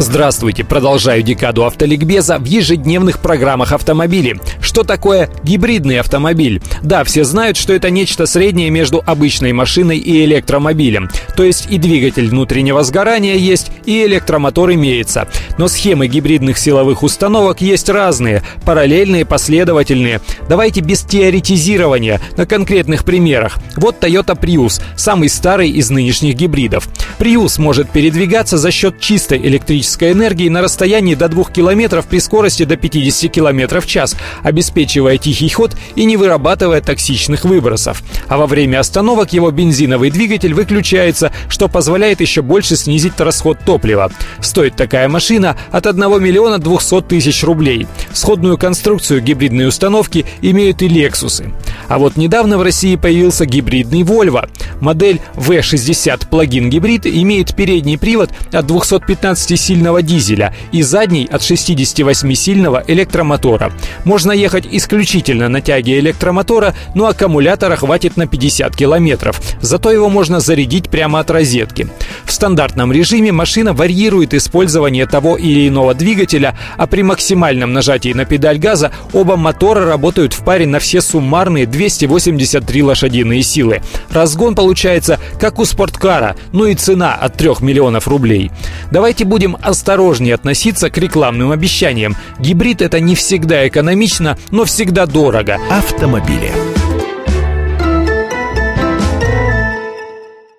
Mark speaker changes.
Speaker 1: Здравствуйте! Продолжаю декаду автоликбеза в ежедневных программах автомобили. Что такое гибридный автомобиль? Да, все знают, что это нечто среднее между обычной машиной и электромобилем. То есть и двигатель внутреннего сгорания есть, и электромотор имеется. Но схемы гибридных силовых установок есть разные, параллельные, последовательные. Давайте без теоретизирования, на конкретных примерах. Вот Toyota Prius, самый старый из нынешних гибридов. Prius может передвигаться за счет чистой электрической энергии на расстоянии до 2 км при скорости до 50 км в час, обеспечивая тихий ход и не вырабатывая токсичных выбросов. А во время остановок его бензиновый двигатель выключается, что позволяет еще больше снизить расход топлива. Стоит такая машина от 1 миллиона 200 тысяч рублей. Сходную конструкцию гибридной установки имеют и Lexus. А вот недавно в России появился гибридный Volvo. Модель V60 плагин гибрид имеет передний привод от 215-сильного дизеля и задний от 68-сильного электромотора. Можно ехать исключительно на тяге электромотора, но аккумулятора хватит на 50 километров. Зато его можно зарядить прямо от розетки. В стандартном режиме машина варьирует использование того или иного двигателя, а при максимальном нажатии на педаль газа оба мотора работают в паре на все суммарные 283 лошадиные силы. Разгон получается как у спорткара, ну и цена от 3 миллионов рублей. Давайте будем осторожнее относиться к рекламным обещаниям. Гибрид это не всегда экономично, но всегда дорого.
Speaker 2: Автомобили.